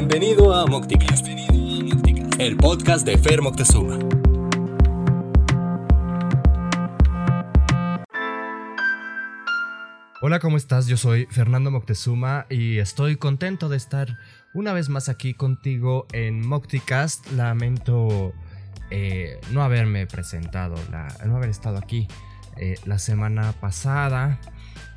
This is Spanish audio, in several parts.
Bienvenido a Mocticast, el podcast de Fer Moctezuma. Hola, ¿cómo estás? Yo soy Fernando Moctezuma y estoy contento de estar una vez más aquí contigo en Mocticast. Lamento eh, no haberme presentado, no haber estado aquí eh, la semana pasada.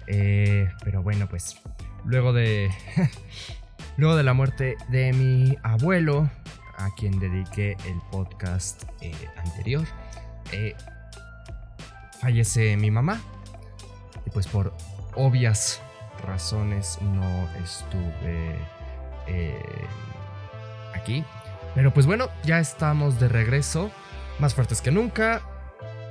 Eh, pero bueno, pues luego de, luego de la muerte de mi abuelo, a quien dediqué el podcast anterior, fallece mi mamá. Y pues por obvias razones no estuve aquí. Pero pues bueno, ya estamos de regreso, más fuertes que nunca.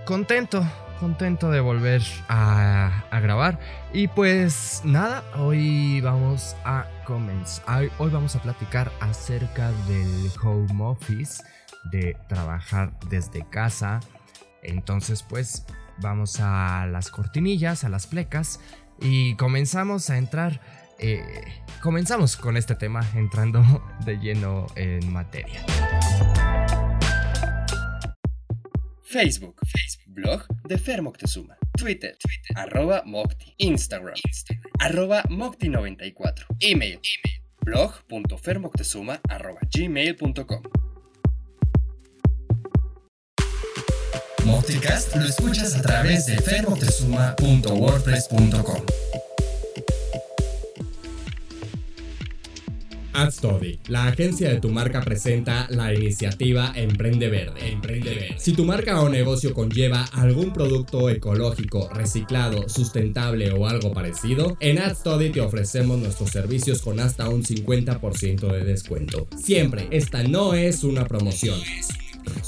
Contento, contento de volver a, grabar. Y pues nada, hoy vamos a comenzar. Hoy vamos a platicar acerca del home office, de trabajar desde casa. Entonces pues vamos a las cortinillas, a las plecas y comenzamos a entrar eh, comenzamos con este tema entrando de lleno en materia. Facebook, Facebook, blog de Fer Moctezuma. Twitter, arroba Mocti. Instagram, Instagram, arroba Mocti94. Email, email, blog.fermoctezuma arroba gmail.com. Mocticast lo escuchas a través de fermoctezuma.wordpress.com. AdStudy, la agencia de tu marca presenta la iniciativa Emprende Verde. Emprende Verde. Si tu marca o negocio conlleva algún producto ecológico, reciclado, sustentable o algo parecido, en AdStudy te ofrecemos nuestros servicios con hasta un 50% de descuento. Siempre, esta no es una promoción.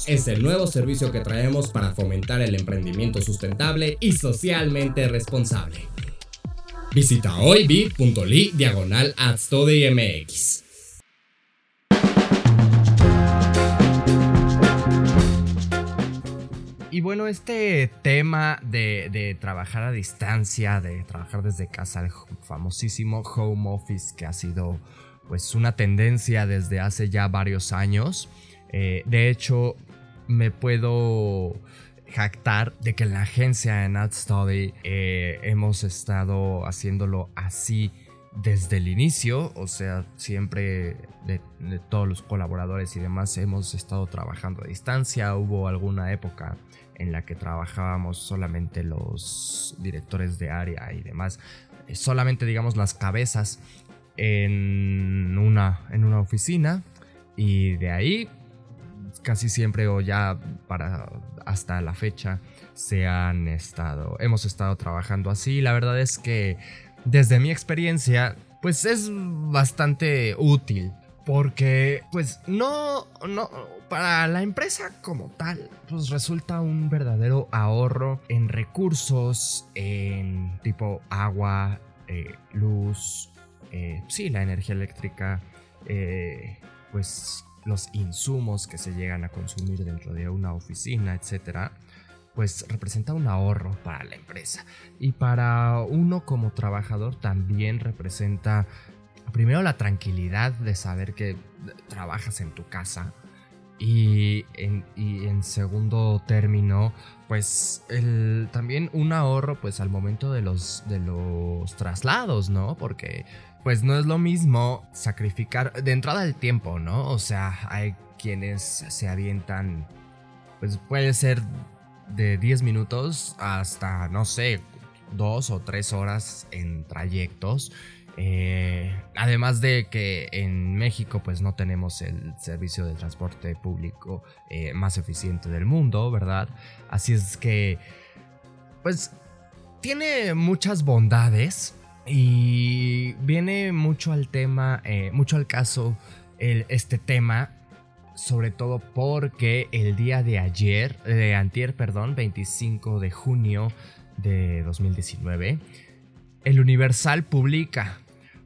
Es el nuevo servicio que traemos para fomentar el emprendimiento sustentable y socialmente responsable. Visita hoy bit.ly diagonal MX. Y bueno, este tema de, trabajar a distancia, de trabajar desde casa, el famosísimo home office que ha sido pues una tendencia desde hace ya varios años. Eh, de hecho, me puedo jactar de que la agencia en AdStudy eh, hemos estado haciéndolo así desde el inicio, o sea, siempre de, todos los colaboradores y demás hemos estado trabajando a distancia. Hubo alguna época en la que trabajábamos solamente los directores de área y demás, eh, solamente digamos las cabezas en una, en una oficina y de ahí casi siempre o ya para hasta la fecha se han estado, hemos estado trabajando así. La verdad es que desde mi experiencia, pues es bastante útil. Porque, pues, no, no, para la empresa como tal, pues resulta un verdadero ahorro en recursos, en tipo agua, eh, luz, eh, sí, la energía eléctrica, eh, pues los insumos que se llegan a consumir dentro de una oficina, etcétera, pues representa un ahorro para la empresa. Y para uno como trabajador también representa primero la tranquilidad de saber que trabajas en tu casa. Y en, segundo término, pues también un ahorro pues al momento de los, de los traslados, ¿no? Porque pues no es lo mismo sacrificar de entrada el tiempo, ¿no? O sea, hay quienes se avientan, pues puede ser de 10 minutos hasta, no sé, dos o tres horas en trayectos. Eh, además de que en México pues no tenemos el servicio de transporte público eh, más eficiente del mundo, ¿verdad? Así es que pues tiene muchas bondades, y viene mucho al tema, eh, mucho al caso este tema, sobre todo porque el día de ayer, de antier, perdón, 25 de junio de 2019, el Universal publica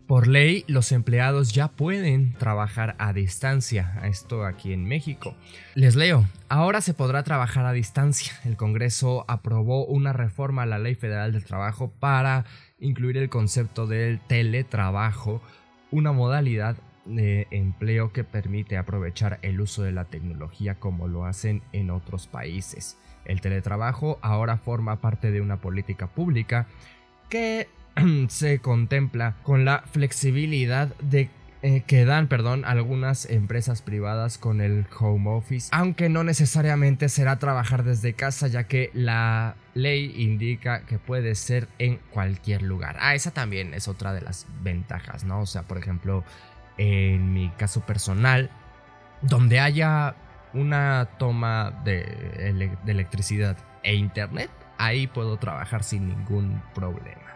por ley, los empleados ya pueden trabajar a distancia, esto aquí en México. Les leo, ahora se podrá trabajar a distancia. El Congreso aprobó una reforma a la Ley Federal del Trabajo para incluir el concepto del teletrabajo, una modalidad de empleo que permite aprovechar el uso de la tecnología como lo hacen en otros países. El teletrabajo ahora forma parte de una política pública que se contempla con la flexibilidad de eh, que dan, perdón, algunas empresas privadas con el home office, aunque no necesariamente será trabajar desde casa, ya que la ley indica que puede ser en cualquier lugar. Ah, esa también es otra de las ventajas, ¿no? O sea, por ejemplo, en mi caso personal, donde haya una toma de, de electricidad e internet, ahí puedo trabajar sin ningún problema.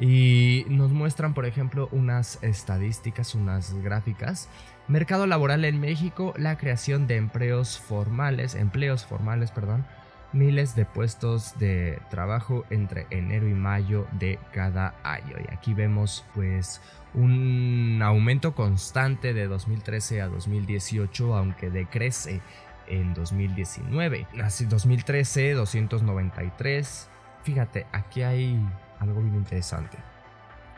Y nos muestran, por ejemplo, unas estadísticas, unas gráficas. Mercado laboral en México, la creación de empleos formales, empleos formales, perdón, miles de puestos de trabajo entre enero y mayo de cada año. Y aquí vemos pues un aumento constante de 2013 a 2018, aunque decrece en 2019. Así 2013 293. Fíjate, aquí hay algo bien interesante.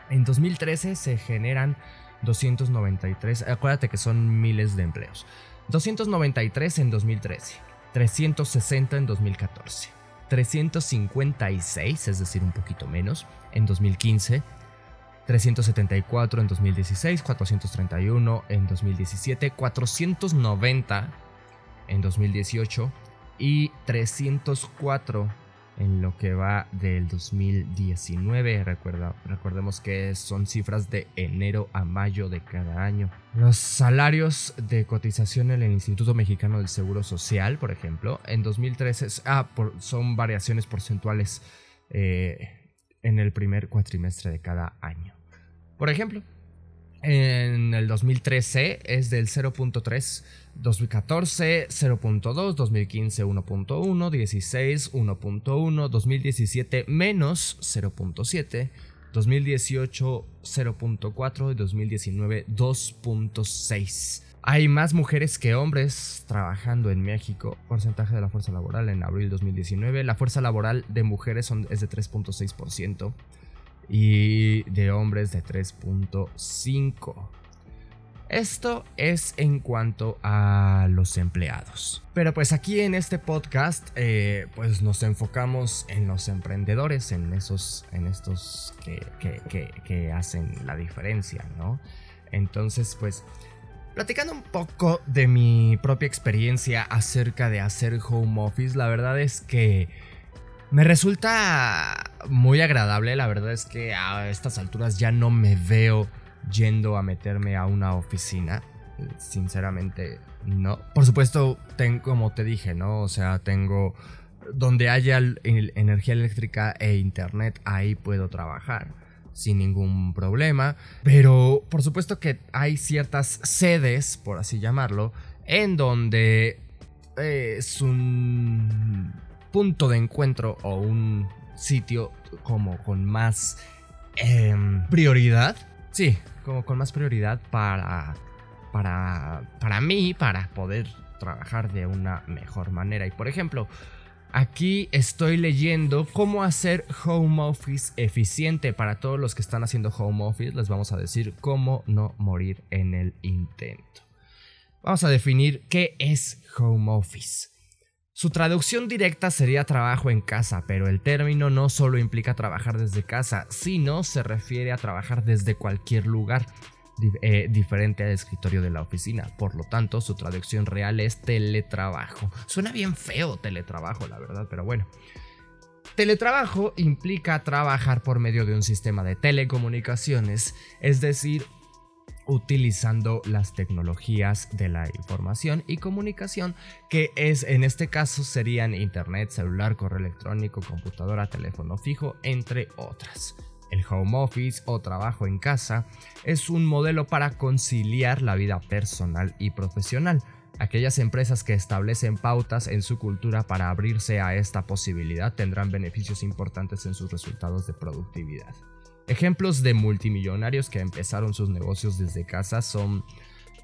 En 2013 se generan 293, acuérdate que son miles de empleos. 293 en 2013, 360 en 2014, 356, es decir, un poquito menos, en 2015, 374 en 2016, 431 en 2017, 490 en 2018 y 304 en lo que va del 2019. Recuerda, recordemos que son cifras de enero a mayo de cada año. Los salarios de cotización en el Instituto Mexicano del Seguro Social, por ejemplo, en 2013 ah, son variaciones porcentuales eh, en el primer cuatrimestre de cada año. Por ejemplo, en el 2013 es del 0.3, 2014 0.2, 2015 1.1, 16 1.1, 2017 menos 0.7, 2018 0.4 y 2019 2.6. Hay más mujeres que hombres trabajando en México. Porcentaje de la fuerza laboral en abril 2019. La fuerza laboral de mujeres es de 3.6% y de hombres de 3.5. Esto es en cuanto a los empleados. Pero pues aquí en este podcast eh, pues nos enfocamos en los emprendedores, en esos, en estos que, que hacen la diferencia, ¿no? Entonces pues platicando un poco de mi propia experiencia acerca de hacer home office, la verdad es que me resulta muy agradable, la verdad es que a estas alturas ya no me veo yendo a meterme a una oficina. Sinceramente, no. Por supuesto, tengo, como te dije, ¿no? O sea, tengo... Donde haya energía eléctrica e internet, ahí puedo trabajar sin ningún problema. Pero por supuesto que hay ciertas sedes, por así llamarlo, en donde es un punto de encuentro o un sitio como con más em, prioridad. Sí, como con más prioridad para, para, para mí, para poder trabajar de una mejor manera. Y por ejemplo, Aquí estoy leyendo cómo hacer home office eficiente. Para todos los que están haciendo home office, les vamos a decir cómo no morir en el intento. Vamos a definir qué es home office. Su traducción directa sería trabajo en casa, pero el término no solo implica trabajar desde casa, sino se refiere a trabajar desde cualquier lugar. Eh, diferente al escritorio de la oficina. Por lo tanto, su traducción real es teletrabajo. Suena bien feo teletrabajo, la verdad, pero bueno. Teletrabajo implica trabajar por medio de un sistema de telecomunicaciones, es decir, utilizando las tecnologías de la información y comunicación que es en este caso serían internet, celular, correo electrónico, computadora, teléfono fijo, entre otras. El home office o trabajo en casa es un modelo para conciliar la vida personal y profesional. Aquellas empresas que establecen pautas en su cultura para abrirse a esta posibilidad tendrán beneficios importantes en sus resultados de productividad. Ejemplos de multimillonarios que empezaron sus negocios desde casa son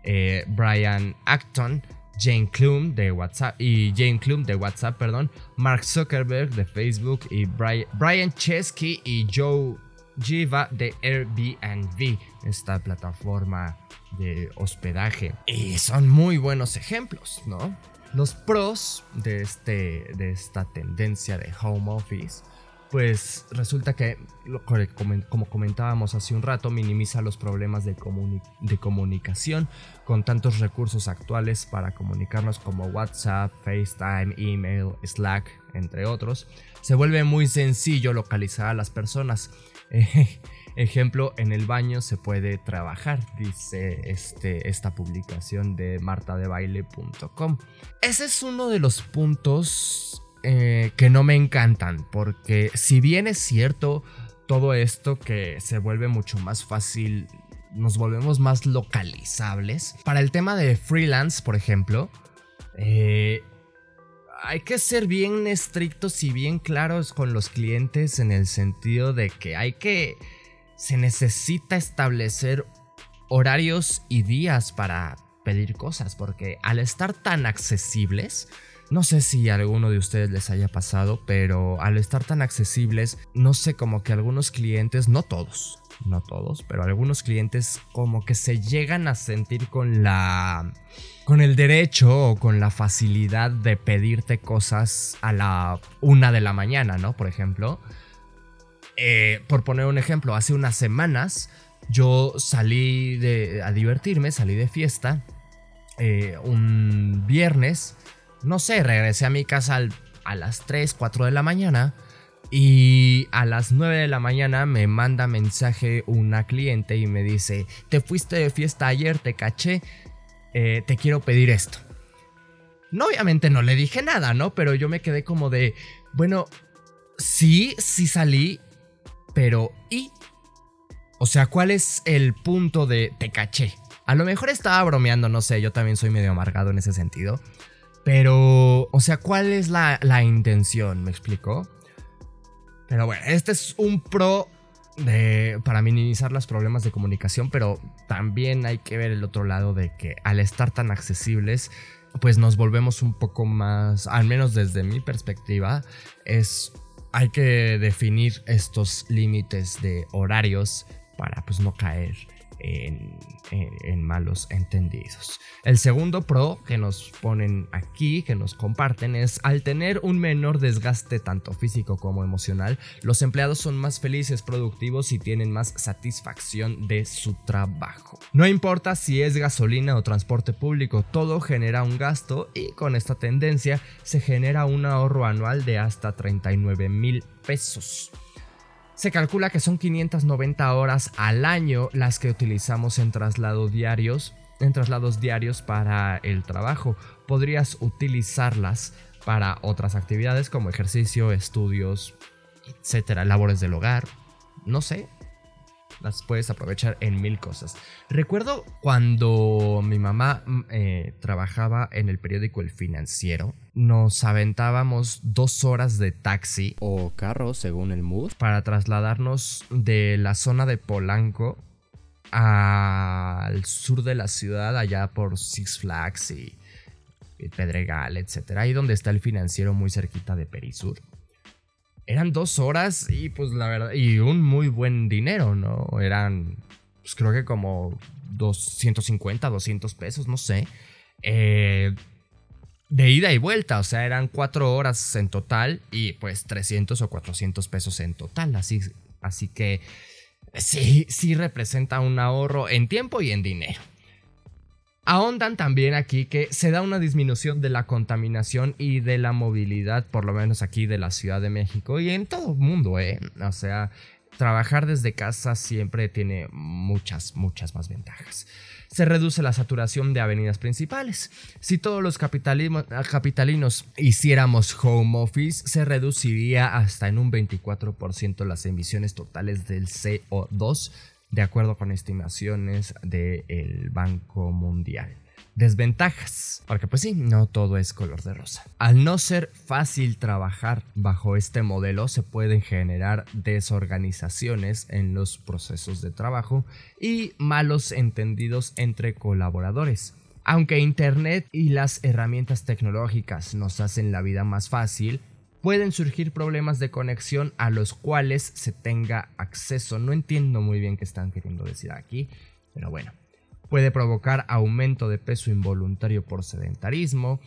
eh, Brian Acton, Jane Klum de WhatsApp y Jane Klum de WhatsApp, perdón, Mark Zuckerberg de Facebook y Brian, Chesky y Joe Jiva de Airbnb, esta plataforma de hospedaje. Y son muy buenos ejemplos, ¿no? Los pros de, este, de esta tendencia de home office pues resulta que, como comentábamos hace un rato, minimiza los problemas de, comunicación con tantos recursos actuales para comunicarnos como WhatsApp, FaceTime, email, Slack, entre otros. Se vuelve muy sencillo localizar a las personas. ejemplo, en el baño se puede trabajar, dice este, esta publicación de martadebaile.com. Ese es uno de los puntos eh, que no me encantan, porque si bien es cierto todo esto que se vuelve mucho más fácil, nos volvemos más localizables. Para el tema de freelance, por ejemplo, eh, hay que ser bien estrictos y bien claros con los clientes en el sentido de que hay que... Se necesita establecer horarios y días para pedir cosas, porque al estar tan accesibles, no sé si a alguno de ustedes les haya pasado, pero al estar tan accesibles, no sé, como que algunos clientes, no todos, no todos, pero algunos clientes como que se llegan a sentir con la con el derecho o con la facilidad de pedirte cosas a la una de la mañana, ¿no? Por ejemplo. Eh, por poner un ejemplo, hace unas semanas yo salí de, a divertirme, salí de fiesta eh, un viernes no sé, regresé a mi casa a las 3, 4 de la mañana. Y a las 9 de la mañana me manda mensaje una cliente y me dice, te fuiste de fiesta ayer, te caché, eh, te quiero pedir esto. No, obviamente no le dije nada, ¿no? Pero yo me quedé como de, bueno, sí, sí salí, pero ¿y? O sea, ¿cuál es el punto de te caché? A lo mejor estaba bromeando, no sé, yo también soy medio amargado en ese sentido. Pero, o sea, ¿cuál es la, intención? ¿Me explico? Pero bueno, este es un pro de, para minimizar los problemas de comunicación, pero también hay que ver el otro lado de que al estar tan accesibles, pues nos volvemos un poco más, al menos desde mi perspectiva, es hay que definir estos límites de horarios para pues no caer en, malos entendidos. El segundo pro que nos ponen aquí, que nos comparten, es al tener un menor desgaste tanto físico como emocional, los empleados son más felices, productivos y tienen más satisfacción de su trabajo. No importa si es gasolina o transporte público, todo genera un gasto y con esta tendencia se genera un ahorro anual de hasta 39 mil pesos. Se calcula que son 590 horas al año las que utilizamos en traslados diarios, en traslados diarios para el trabajo. Podrías utilizarlas para otras actividades como ejercicio, estudios, etcétera, labores del hogar, no sé, las puedes aprovechar en mil cosas. Recuerdo cuando mi mamá mm, eh, trabajaba en el periódico El Financiero, nos aventábamos dos horas de taxi o carro, según el mood, para trasladarnos de la zona de Polanco al sur de la ciudad, allá por Six Flags y, y Pedregal, etc. Ahí donde está el financiero muy cerquita de Perisur eran dos horas y pues la verdad, y un muy buen dinero, ¿no? Eran, pues creo que como 250, 200 pesos, no sé. Eh, de ida y vuelta, o sea, eran cuatro horas en total y pues 300 o 400 pesos en total, así, así que sí, sí representa un ahorro en tiempo y en dinero. Ahondan también aquí que se da una disminución de la contaminación y de la movilidad, por lo menos aquí de la Ciudad de México y en todo el mundo, ¿eh? O sea, trabajar desde casa siempre tiene muchas, muchas más ventajas. Se reduce la saturación de avenidas principales. Si todos los capitalinos hiciéramos home office, se reduciría hasta en un 24% las emisiones totales del CO2 de acuerdo con estimaciones del Banco Mundial. Desventajas, porque pues sí, no todo es color de rosa. Al no ser fácil trabajar bajo este modelo, se pueden generar desorganizaciones en los procesos de trabajo y malos entendidos entre colaboradores. Aunque Internet y las herramientas tecnológicas nos hacen la vida más fácil, pueden surgir problemas de conexión a los cuales se tenga acceso. No entiendo muy bien qué están queriendo decir aquí, pero bueno. puede provocar aumento de peso involuntario por sedentarismo.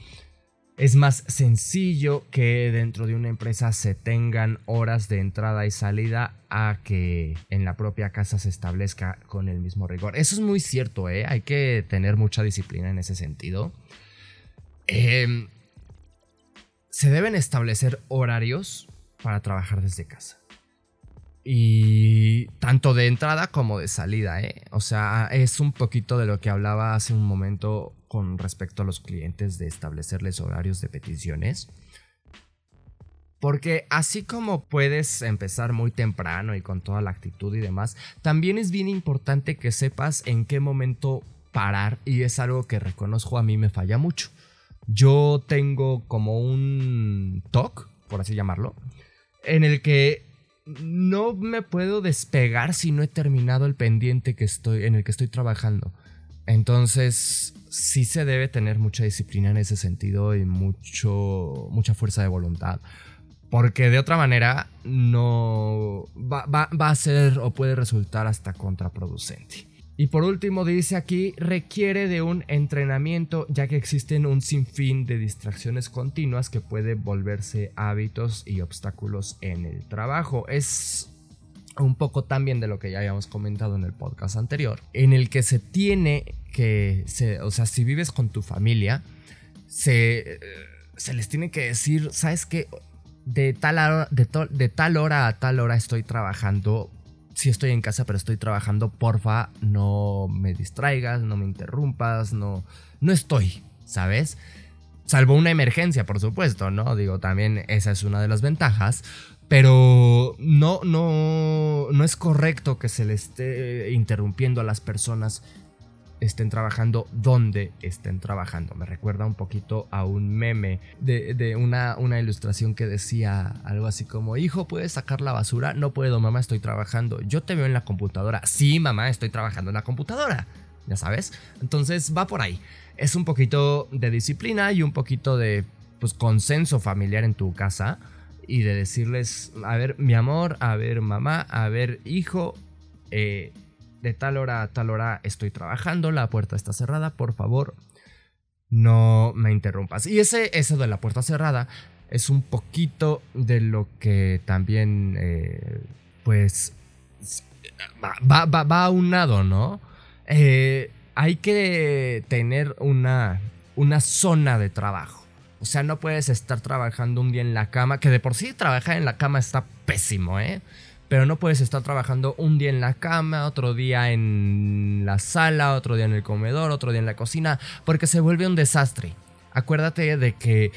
Es más sencillo que dentro de una empresa se tengan horas de entrada y salida a que en la propia casa se establezca con el mismo rigor. Eso es muy cierto, ¿eh? hay que tener mucha disciplina en ese sentido. Em, se deben establecer horarios para trabajar desde casa. Y tanto de entrada como de salida, ¿eh? O sea, es un poquito de lo que hablaba hace un momento con respecto a los clientes de establecerles horarios de peticiones. Porque así como puedes empezar muy temprano y con toda la actitud y demás, también es bien importante que sepas en qué momento parar y es algo que reconozco a mí me falla mucho. Yo tengo como un TOC, por así llamarlo, en el que no me puedo despegar si no he terminado el pendiente que estoy, en el que estoy trabajando. Entonces, sí se debe tener mucha disciplina en ese sentido y mucho, mucha fuerza de voluntad. Porque de otra manera no va, va a ser o puede resultar hasta contraproducente. Y por último dice aquí, requiere de un entrenamiento ya que existen un sinfín de distracciones continuas que puede volverse hábitos y obstáculos en el trabajo. Es un poco también de lo que ya habíamos comentado en el podcast anterior, en el que se tiene que, o sea, si vives con tu familia, se, se les tiene que decir, ¿sabes qué? De tal, de, de tal hora a tal hora estoy trabajando si estoy en casa pero estoy trabajando, porfa, no me distraigas, no me interrumpas, no, no estoy, ¿sabes? Salvo una emergencia, por supuesto, ¿no? Digo, también esa es una de las ventajas. Pero no, no, no es correcto que se le esté interrumpiendo a las personas estén trabajando donde estén trabajando. Me recuerda un poquito a un meme de, una, una, ilustración que decía algo así como, hijo, ¿puedes sacar la basura? No puedo, mamá, estoy trabajando. Yo te veo en la computadora. Sí, mamá, estoy trabajando en la computadora. Ya sabes. Entonces va por ahí. Es un poquito de disciplina y un poquito de pues, consenso familiar en tu casa. Y de decirles, a ver, mi amor, a ver, mamá, a ver, hijo, eh, de tal hora a tal hora estoy trabajando, la puerta está cerrada, por favor, no me interrumpas. Y ese, ese de la puerta cerrada es un poquito de lo que también, eh, pues, va, va, va aunado, ¿no? Eh, hay que tener una, una zona de trabajo. O sea, no puedes estar trabajando un día en la cama, que de por sí trabajar en la cama está pésimo, ¿eh? Pero no puedes estar trabajando un día en la cama, otro día en la sala, otro día en el comedor, otro día en la cocina, porque se vuelve un desastre. Acuérdate de que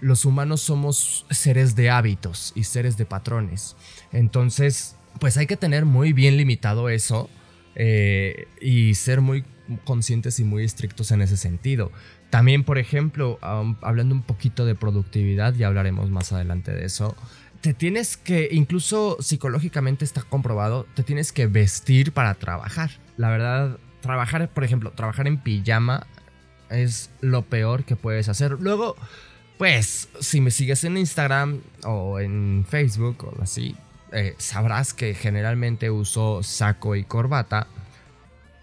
los humanos somos seres de hábitos y seres de patrones. Entonces, pues hay que tener muy bien limitado eso eh, y ser muy conscientes y muy estrictos en ese sentido. También, por ejemplo, hablando un poquito de productividad, ya hablaremos más adelante de eso te tienes que, incluso psicológicamente está comprobado, te tienes que vestir para trabajar. La verdad, trabajar, por ejemplo, trabajar en pijama es lo peor que puedes hacer. Luego, pues, si me sigues en Instagram o en Facebook o así, eh, sabrás que generalmente uso saco y corbata,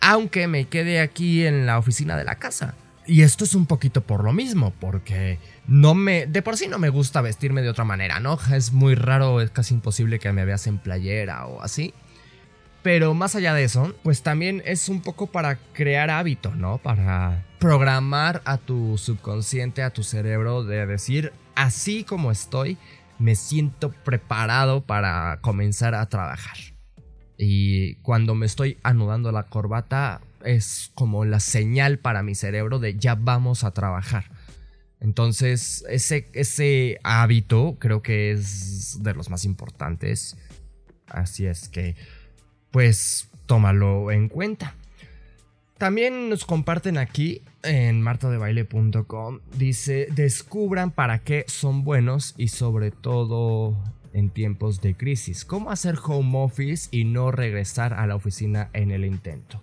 aunque me quede aquí en la oficina de la casa. Y esto es un poquito por lo mismo, porque no me. De por sí no me gusta vestirme de otra manera, ¿no? Es muy raro, es casi imposible que me veas en playera o así. Pero más allá de eso, pues también es un poco para crear hábito, ¿no? Para programar a tu subconsciente, a tu cerebro, de decir, así como estoy, me siento preparado para comenzar a trabajar. Y cuando me estoy anudando la corbata, es como la señal para mi cerebro de ya vamos a trabajar. Entonces, ese, ese hábito creo que es de los más importantes. Así es que, pues, tómalo en cuenta. También nos comparten aquí en martadebaile.com. Dice, descubran para qué son buenos y sobre todo en tiempos de crisis. Cómo hacer home office y no regresar a la oficina en el intento.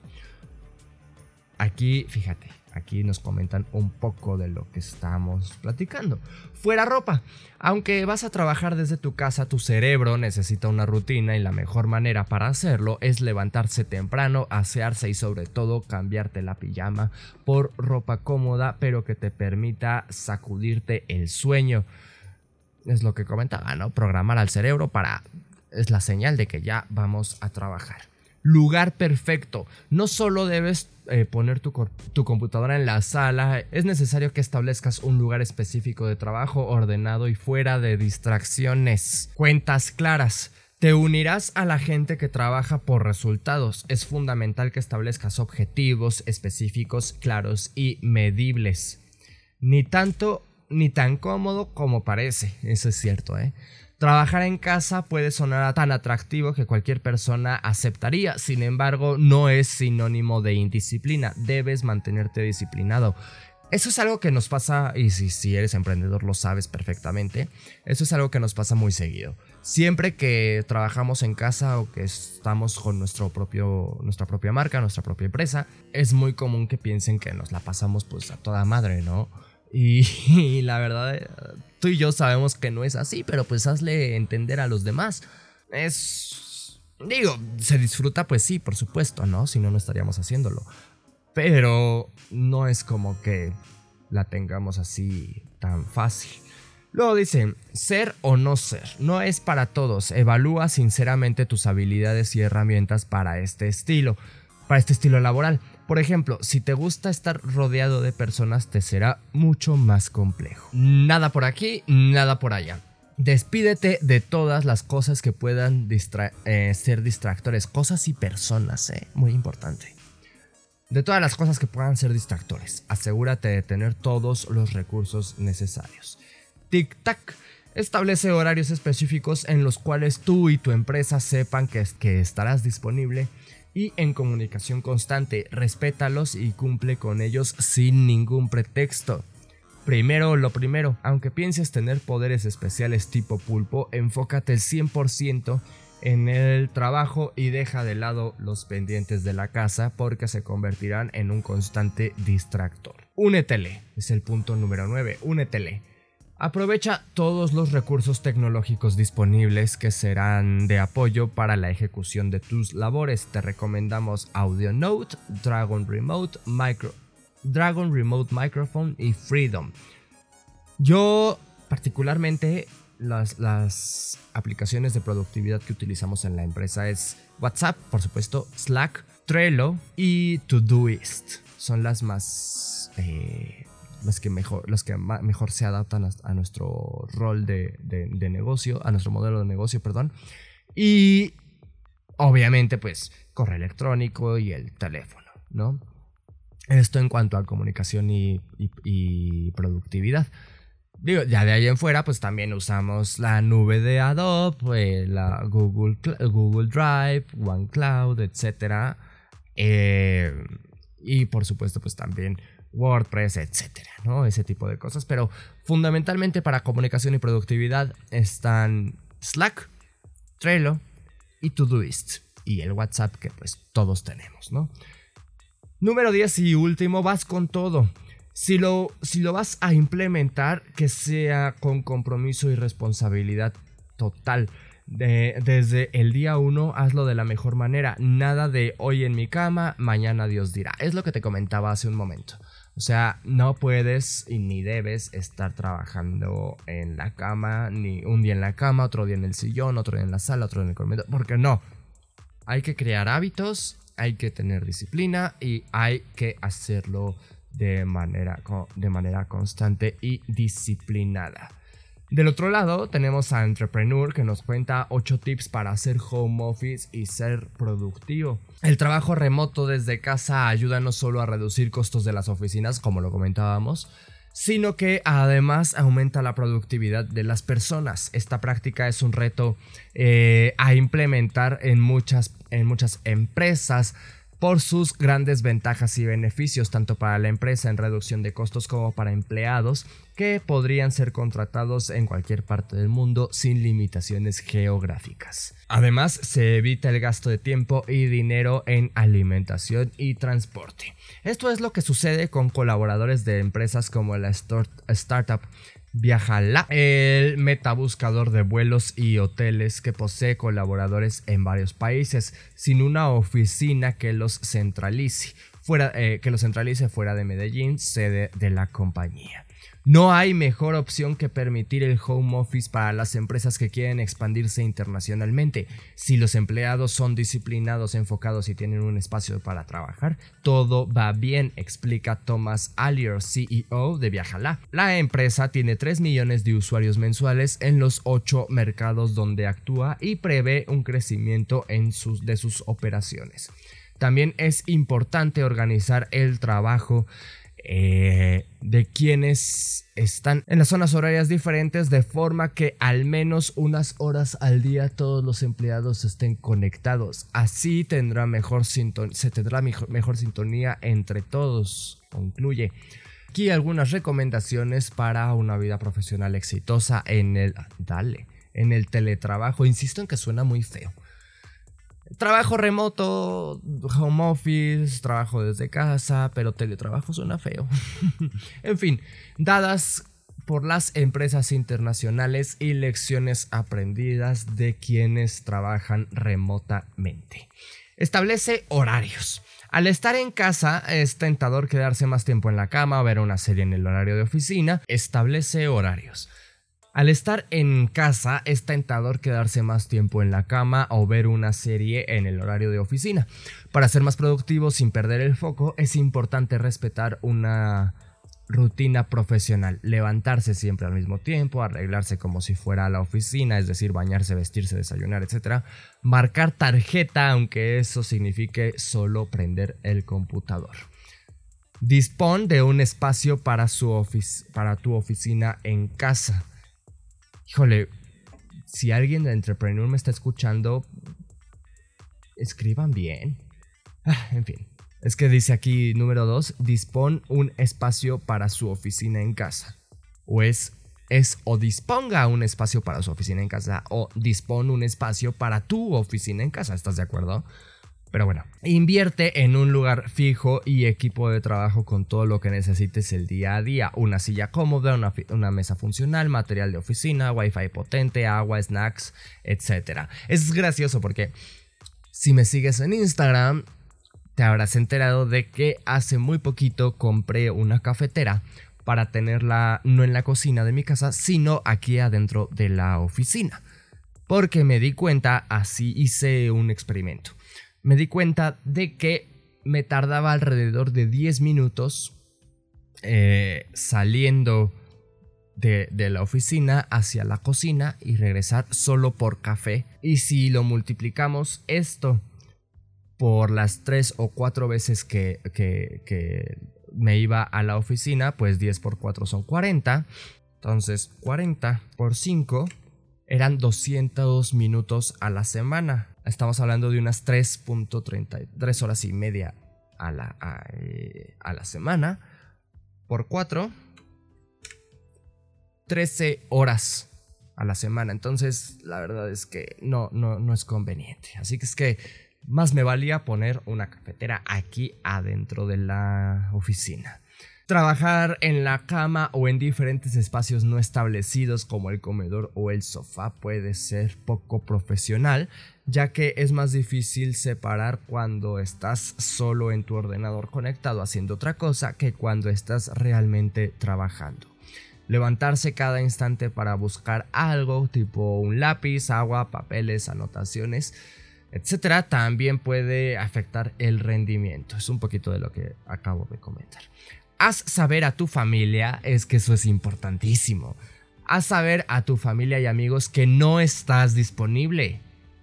Aquí, fíjate, aquí nos comentan un poco de lo que estamos platicando. Fuera ropa. Aunque vas a trabajar desde tu casa, tu cerebro necesita una rutina y la mejor manera para hacerlo es levantarse temprano, asearse y sobre todo cambiarte la pijama por ropa cómoda pero que te permita sacudirte el sueño. Es lo que comentaba, ¿no? Programar al cerebro para... es la señal de que ya vamos a trabajar lugar perfecto. No solo debes eh, poner tu, tu, computadora en la sala, es necesario que establezcas un lugar específico de trabajo ordenado y fuera de distracciones. Cuentas claras. Te unirás a la gente que trabaja por resultados. Es fundamental que establezcas objetivos específicos, claros y medibles. Ni tanto ni tan cómodo como parece, eso es cierto, ¿eh? Trabajar en casa puede sonar tan atractivo que cualquier persona aceptaría, sin embargo no es sinónimo de indisciplina, debes mantenerte disciplinado. Eso es algo que nos pasa, y si, eres emprendedor lo sabes perfectamente, eso es algo que nos pasa muy seguido. Siempre que trabajamos en casa o que estamos con nuestro propio, nuestra propia marca, nuestra propia empresa, es muy común que piensen que nos la pasamos pues a toda madre, ¿no? Y, la verdad, tú y yo sabemos que no es así, pero pues hazle entender a los demás. Es... Digo, se disfruta, pues sí, por supuesto, ¿no? Si no, no estaríamos haciéndolo. Pero no es como que la tengamos así tan fácil. Luego dice, ser o no ser, no es para todos. Evalúa sinceramente tus habilidades y herramientas para este estilo, para este estilo laboral. Por ejemplo, si te gusta estar rodeado de personas, te será mucho más complejo. Nada por aquí, nada por allá. Despídete de todas las cosas que puedan eh, ser distractores, cosas y personas, eh, muy importante. De todas las cosas que puedan ser distractores, asegúrate de tener todos los recursos necesarios. Tic-tac. Establece horarios específicos en los cuales tú y tu empresa sepan que, que estarás disponible y en comunicación constante. Respétalos y cumple con ellos sin ningún pretexto. Primero lo primero, aunque pienses tener poderes especiales tipo pulpo, enfócate el 100% en el trabajo y deja de lado los pendientes de la casa porque se convertirán en un constante distractor. Únetele, es el punto número 9, únetele. Aprovecha todos los recursos tecnológicos disponibles que serán de apoyo para la ejecución de tus labores. Te recomendamos AudioNote, Dragon Remote, Micro, Dragon Remote Microphone y Freedom. Yo particularmente las, las, aplicaciones de productividad que utilizamos en la empresa es WhatsApp, por supuesto, Slack, Trello y Todoist. Son las más eh, los que mejor, los que mejor se adaptan a, nuestro rol de, negocio, a nuestro modelo de negocio, perdón. Y obviamente, pues, correo electrónico y el teléfono, ¿no? Esto en cuanto a comunicación y, productividad. Digo, ya de ahí en fuera, pues también usamos la nube de Adobe, la Google, Google Drive, OneCloud, etc. Eh, y por supuesto, pues también WordPress, etcétera, ¿no? Ese tipo de cosas. Pero fundamentalmente para comunicación y productividad están Slack, Trello y Todoist. Y el WhatsApp que pues todos tenemos, ¿no? Número 10 y último, vas con todo. Si lo, si lo vas a implementar, que sea con compromiso y responsabilidad total desde el día uno, hazlo de la mejor manera. Nada de hoy en mi cama, mañana Dios dirá. Es lo que te comentaba hace un momento. O sea, no puedes y ni debes estar trabajando en la cama, ni un día en la cama, otro día en el sillón, otro día en la sala, otro día en el comedor, porque no. Hay que crear hábitos, hay que tener disciplina y hay que hacerlo de manera, de manera constante y disciplinada. Del otro lado tenemos a Entrepreneur que nos cuenta 8 tips para hacer home office y ser productivo. El trabajo remoto desde casa ayuda no solo a reducir costos de las oficinas, como lo comentábamos, sino que además aumenta la productividad de las personas. Esta práctica es un reto eh, a implementar en muchas, en muchas empresas por sus grandes ventajas y beneficios tanto para la empresa en reducción de costos como para empleados que podrían ser contratados en cualquier parte del mundo sin limitaciones geográficas. Además, se evita el gasto de tiempo y dinero en alimentación y transporte. Esto es lo que sucede con colaboradores de empresas como la startup Viajala, el metabuscador de vuelos y hoteles que posee colaboradores en varios países, sin una oficina que los centralice, fuera, eh, que los centralice fuera de Medellín, sede de la compañía. No hay mejor opción que permitir el home office para las empresas que quieren expandirse internacionalmente. Si los empleados son disciplinados, enfocados y tienen un espacio para trabajar, todo va bien, explica Thomas Allier, CEO de Viajala. La empresa tiene 3 millones de usuarios mensuales en los 8 mercados donde actúa y prevé un crecimiento en sus, de sus operaciones. También es importante organizar el trabajo eh, de quienes están en las zonas horarias diferentes de forma que al menos unas horas al día todos los empleados estén conectados. Así tendrá mejor se tendrá mejor, sintonía entre todos, concluye. Aquí algunas recomendaciones para una vida profesional exitosa en el dale, en el teletrabajo. Insisto en que suena muy feo. Trabajo remoto, home office, trabajo desde casa, pero teletrabajo suena feo. en fin, dadas por las empresas internacionales y lecciones aprendidas de quienes trabajan remotamente. Establece horarios. Al estar en casa es tentador quedarse más tiempo en la cama o ver una serie en el horario de oficina. Establece horarios. Al estar en casa es tentador quedarse más tiempo en la cama o ver una serie en el horario de oficina. Para ser más productivo sin perder el foco es importante respetar una rutina profesional, levantarse siempre al mismo tiempo, arreglarse como si fuera a la oficina, es decir, bañarse, vestirse, desayunar, etc. Marcar tarjeta, aunque eso signifique solo prender el computador. Dispón de un espacio para, su para tu oficina en casa híjole, si alguien de Entrepreneur me está escuchando, escriban bien. Ah, en fin, es que dice aquí número 2, dispón un espacio para su oficina en casa. O es, es o disponga un espacio para su oficina en casa o dispón un espacio para tu oficina en casa. ¿Estás de acuerdo? Pero bueno, invierte en un lugar fijo y equipo de trabajo con todo lo que necesites el día a día. Una silla cómoda, una, mesa funcional, material de oficina, wifi potente, agua, snacks, etc. Es gracioso porque si me sigues en Instagram, te habrás enterado de que hace muy poquito compré una cafetera para tenerla no en la cocina de mi casa, sino aquí adentro de la oficina. Porque me di cuenta, así hice un experimento me di cuenta de que me tardaba alrededor de 10 minutos eh, saliendo de, de, la oficina hacia la cocina y regresar solo por café. Y si lo multiplicamos esto por las 3 o 4 veces que, que, que me iba a la oficina, pues 10 por 4 son 40. Entonces 40 por 5 eran 202 minutos a la semana. Estamos hablando de unas 3.33 horas y media a la, eh, a, la semana. Por 4, 13 horas a la semana. Entonces, la verdad es que no, no, no es conveniente. Así que es que más me valía poner una cafetera aquí adentro de la oficina. Trabajar en la cama o en diferentes espacios no establecidos como el comedor o el sofá puede ser poco profesional, ya que es más difícil separar cuando estás solo en tu ordenador conectado haciendo otra cosa que cuando estás realmente trabajando. Levantarse cada instante para buscar algo tipo un lápiz, agua, papeles, anotaciones, etcétera, también puede afectar el rendimiento. Es un poquito de lo que acabo de comentar haz saber a tu familia, es que eso es importantísimo. Haz saber a tu familia y amigos que no estás disponible.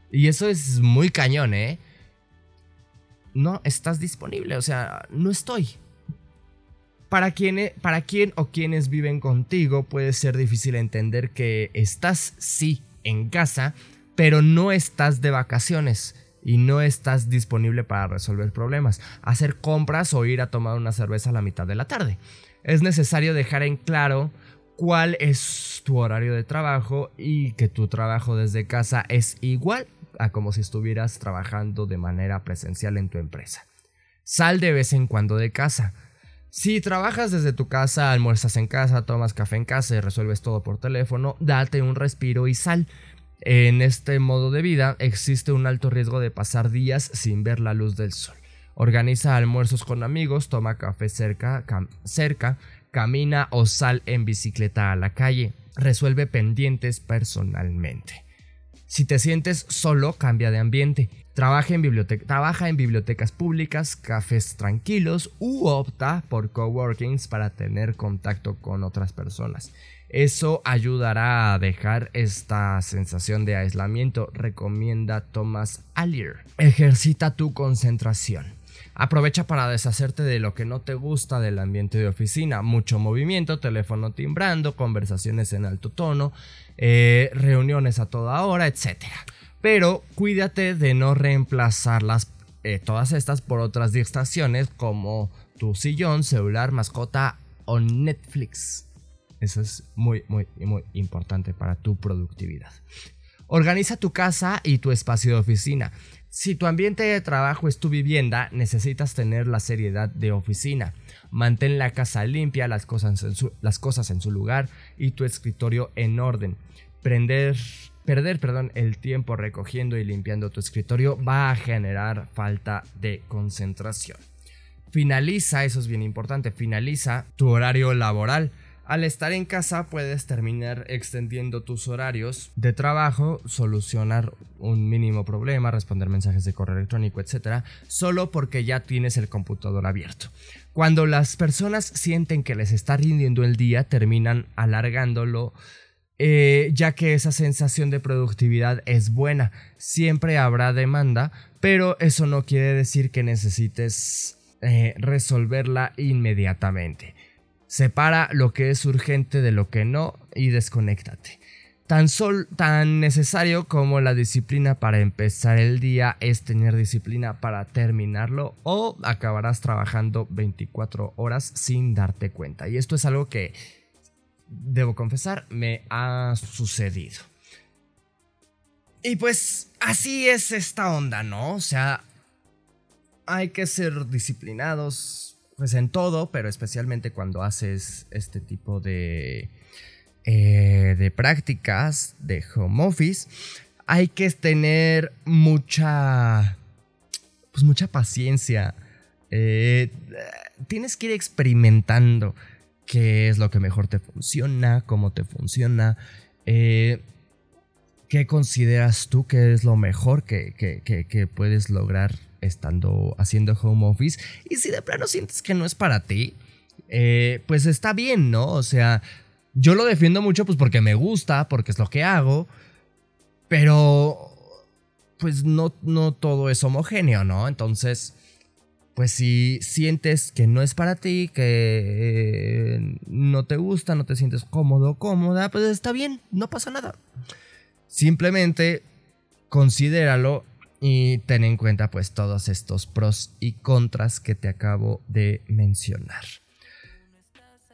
Y eso es muy cañón, ¿eh? No estás disponible, o sea, no estoy. Para quien, para quien o quienes viven contigo puede ser difícil entender que estás sí en casa, pero no estás de vacaciones y no estás disponible para resolver problemas, hacer compras o ir a tomar una cerveza a la mitad de la tarde. Es necesario dejar en claro cuál es tu horario de trabajo y que tu trabajo desde casa es igual a como si estuvieras trabajando de manera presencial en tu empresa. Sal de vez en cuando de casa. Si trabajas desde tu casa, almuerzas en casa, tomas café en casa y resuelves todo por teléfono, date un respiro y sal. En este modo de vida existe un alto riesgo de pasar días sin ver la luz del sol. Organiza almuerzos con amigos, toma café cerca, camina o sal en bicicleta a la calle. Resuelve pendientes personalmente. Si te sientes solo, cambia de ambiente. Trabaja en, trabaja en bibliotecas públicas, cafés tranquilos u opta por coworkings para tener contacto con otras personas. Eso ayudará a dejar esta sensación de aislamiento, recomienda Thomas Allier. Ejercita tu concentración. Aprovecha para deshacerte de lo que no te gusta del ambiente de oficina. Mucho movimiento, teléfono timbrando, conversaciones en alto tono, eh, reuniones a toda hora, etc. Pero cuídate de no reemplazarlas eh, todas estas por otras distracciones como tu sillón, celular, mascota o Netflix. Eso es muy, muy, muy importante para tu productividad. Organiza tu casa y tu espacio de oficina. Si tu ambiente de trabajo es tu vivienda, necesitas tener la seriedad de oficina. Mantén la casa limpia, las cosas en su, las cosas en su lugar y tu escritorio en orden. perder perdón, el tiempo recogiendo y limpiando tu escritorio va a generar falta de concentración. Finaliza, eso es bien importante, finaliza tu horario laboral. Al estar en casa puedes terminar extendiendo tus horarios de trabajo, solucionar un mínimo problema, responder mensajes de correo electrónico, etc. Solo porque ya tienes el computador abierto. Cuando las personas sienten que les está rindiendo el día, terminan alargándolo. Eh, ya que esa sensación de productividad es buena. Siempre habrá demanda, pero eso no quiere decir que necesites eh, resolverla inmediatamente. Separa lo que es urgente de lo que no y desconéctate. Tan, tan necesario como la disciplina para empezar el día es tener disciplina para terminarlo o acabarás trabajando 24 horas sin darte cuenta. Y esto es algo que, debo confesar, me ha sucedido. Y pues así es esta onda, ¿no? O sea, hay que ser disciplinados, pues en todo, pero especialmente cuando haces este tipo de, eh, de prácticas de home office, hay que tener mucha, pues mucha paciencia. Eh, tienes que ir experimentando qué es lo que mejor te funciona, cómo te funciona, eh, qué consideras tú que es lo mejor que, que puedes lograr estando haciendo home office. Y si de plano sientes que no es para ti, eh, pues está bien, ¿no? O sea, yo lo defiendo mucho pues porque me gusta, porque es lo que hago, pero pues no, no todo es homogéneo, ¿no? Entonces, pues si sientes que no es para ti, que eh, no te gusta, no te sientes cómodo, cómoda, pues está bien, no pasa nada. Simplemente considéralo y ten en cuenta pues todos estos pros y contras que te acabo de mencionar.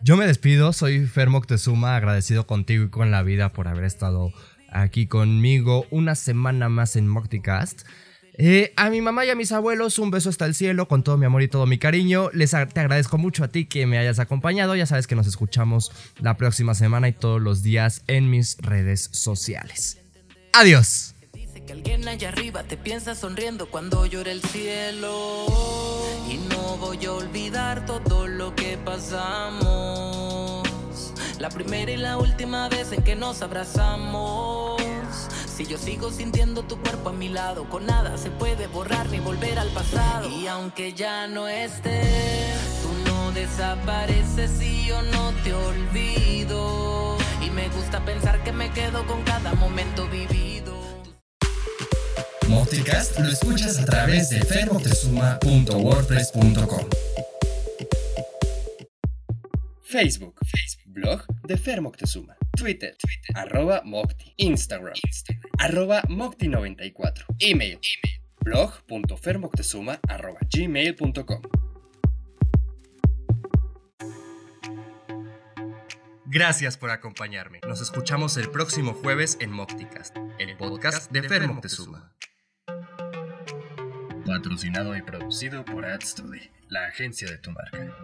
Yo me despido, soy Fer Moctezuma, agradecido contigo y con la vida por haber estado aquí conmigo una semana más en Mocticast. Eh, a mi mamá y a mis abuelos, un beso hasta el cielo con todo mi amor y todo mi cariño. Les te agradezco mucho a ti que me hayas acompañado. Ya sabes que nos escuchamos la próxima semana y todos los días en mis redes sociales. Adiós que alguien allá arriba te piensa sonriendo cuando llora el cielo. Y no voy a olvidar todo lo que pasamos. La primera y la última vez en que nos abrazamos. Si yo sigo sintiendo tu cuerpo a mi lado, con nada se puede borrar ni volver al pasado. Y aunque ya no estés, tú no desapareces y yo no te olvido. Y me gusta pensar que me quedo con cada momento vivido. Lo escuchas a través de fermoctezuma.wordpress.com. Facebook, Facebook, blog de Fer Twitter, Twitter, arroba Mocti. Instagram, Instagram, arroba Mocti94. Email, email blog.fermoctezuma.gmail.com Gracias por acompañarme. Nos escuchamos el próximo jueves en Mocticast, el podcast de Fer Moctezuma. Patrocinado y producido por AdStudy, la agencia de tu marca.